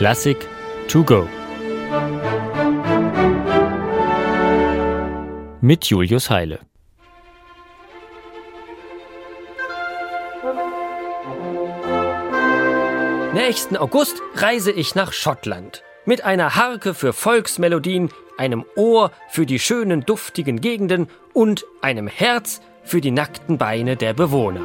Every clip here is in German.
Klassik to go. Mit Julius Heile. Nächsten August reise ich nach Schottland. Mit einer Harke für Volksmelodien, einem Ohr für die schönen, duftigen Gegenden und einem Herz für die nackten Beine der Bewohner.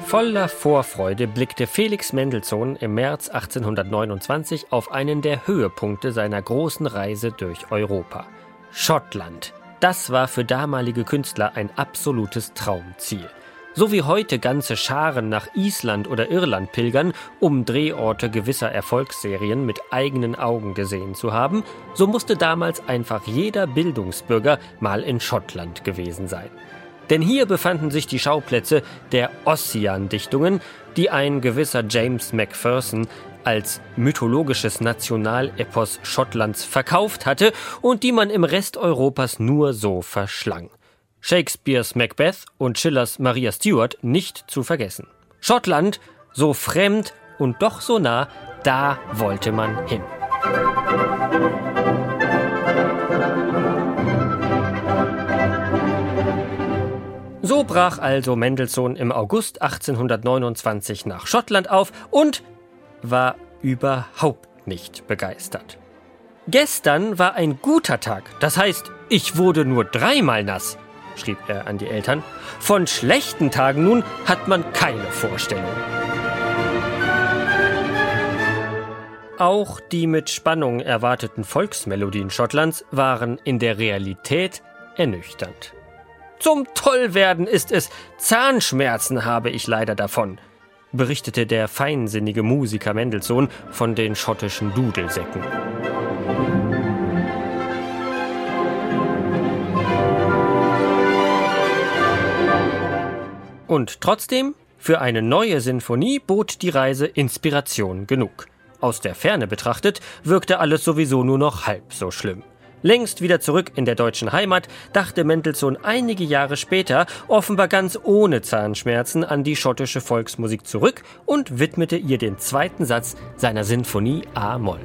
Voller Vorfreude blickte Felix Mendelssohn im März 1829 auf einen der Höhepunkte seiner großen Reise durch Europa. Schottland. Das war für damalige Künstler ein absolutes Traumziel. So wie heute ganze Scharen nach Island oder Irland pilgern, um Drehorte gewisser Erfolgsserien mit eigenen Augen gesehen zu haben, so musste damals einfach jeder Bildungsbürger mal in Schottland gewesen sein. Denn hier befanden sich die Schauplätze der Ossian-Dichtungen, die ein gewisser James Macpherson als mythologisches Nationalepos Schottlands verkauft hatte und die man im Rest Europas nur so verschlang. Shakespeares Macbeth und Schillers Maria Stuart nicht zu vergessen. Schottland, so fremd und doch so nah, da wollte man hin. So brach also Mendelssohn im August 1829 nach Schottland auf und war überhaupt nicht begeistert. Gestern war ein guter Tag, das heißt, ich wurde nur dreimal nass schrieb er an die Eltern. Von schlechten Tagen nun hat man keine Vorstellung. Auch die mit Spannung erwarteten Volksmelodien Schottlands waren in der Realität ernüchternd. Zum Tollwerden ist es, Zahnschmerzen habe ich leider davon, berichtete der feinsinnige Musiker Mendelssohn von den schottischen Dudelsäcken. Und trotzdem, für eine neue Sinfonie bot die Reise Inspiration genug. Aus der Ferne betrachtet wirkte alles sowieso nur noch halb so schlimm. Längst wieder zurück in der deutschen Heimat dachte Mendelssohn einige Jahre später, offenbar ganz ohne Zahnschmerzen, an die schottische Volksmusik zurück und widmete ihr den zweiten Satz seiner Sinfonie A-Moll.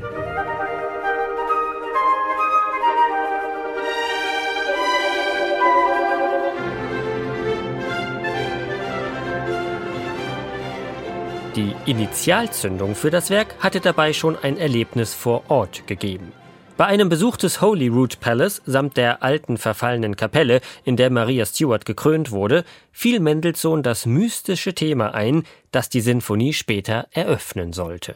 Die Initialzündung für das Werk hatte dabei schon ein Erlebnis vor Ort gegeben. Bei einem Besuch des Holyrood Palace samt der alten verfallenen Kapelle, in der Maria Stuart gekrönt wurde, fiel Mendelssohn das mystische Thema ein, das die Sinfonie später eröffnen sollte.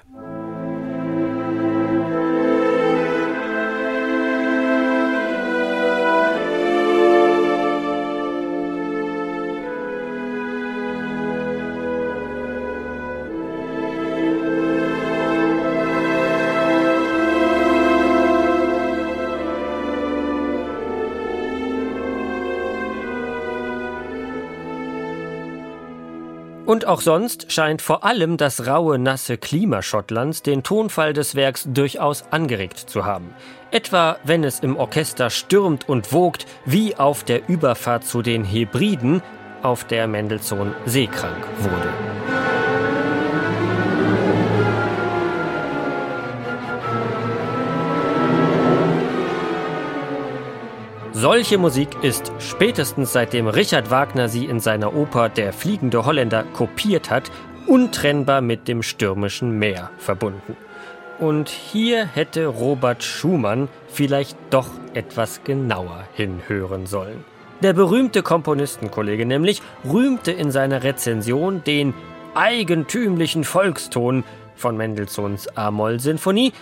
Und auch sonst scheint vor allem das raue, nasse Klima Schottlands den Tonfall des Werks durchaus angeregt zu haben. Etwa wenn es im Orchester stürmt und wogt, wie auf der Überfahrt zu den Hebriden, auf der Mendelssohn seekrank wurde. Solche Musik ist spätestens seitdem Richard Wagner sie in seiner Oper Der fliegende Holländer kopiert hat, untrennbar mit dem stürmischen Meer verbunden. Und hier hätte Robert Schumann vielleicht doch etwas genauer hinhören sollen. Der berühmte Komponistenkollege nämlich rühmte in seiner Rezension den eigentümlichen Volkston von Mendelssohns A-Moll-Sinfonie,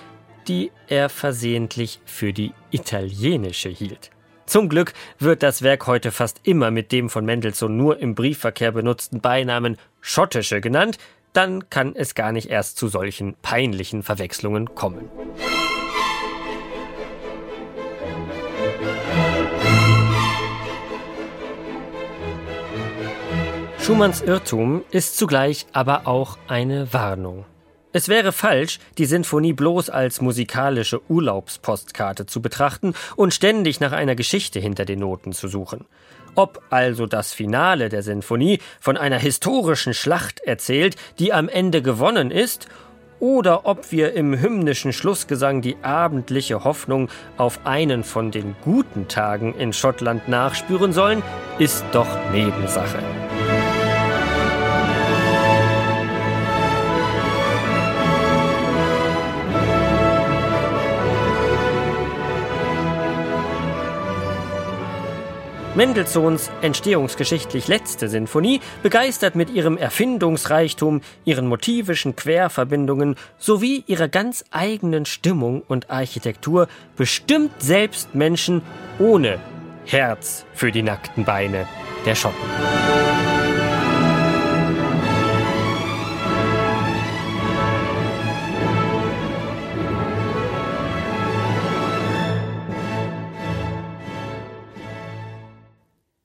die er versehentlich für die italienische hielt. Zum Glück wird das Werk heute fast immer mit dem von Mendelssohn nur im Briefverkehr benutzten Beinamen Schottische genannt, dann kann es gar nicht erst zu solchen peinlichen Verwechslungen kommen. Schumanns Irrtum ist zugleich aber auch eine Warnung. Es wäre falsch, die Sinfonie bloß als musikalische Urlaubspostkarte zu betrachten und ständig nach einer Geschichte hinter den Noten zu suchen. Ob also das Finale der Sinfonie von einer historischen Schlacht erzählt, die am Ende gewonnen ist, oder ob wir im hymnischen Schlussgesang die abendliche Hoffnung auf einen von den guten Tagen in Schottland nachspüren sollen, ist doch Nebensache. Mendelssohns entstehungsgeschichtlich letzte Sinfonie begeistert mit ihrem Erfindungsreichtum, ihren motivischen Querverbindungen sowie ihrer ganz eigenen Stimmung und Architektur bestimmt selbst Menschen ohne Herz für die nackten Beine der Schotten.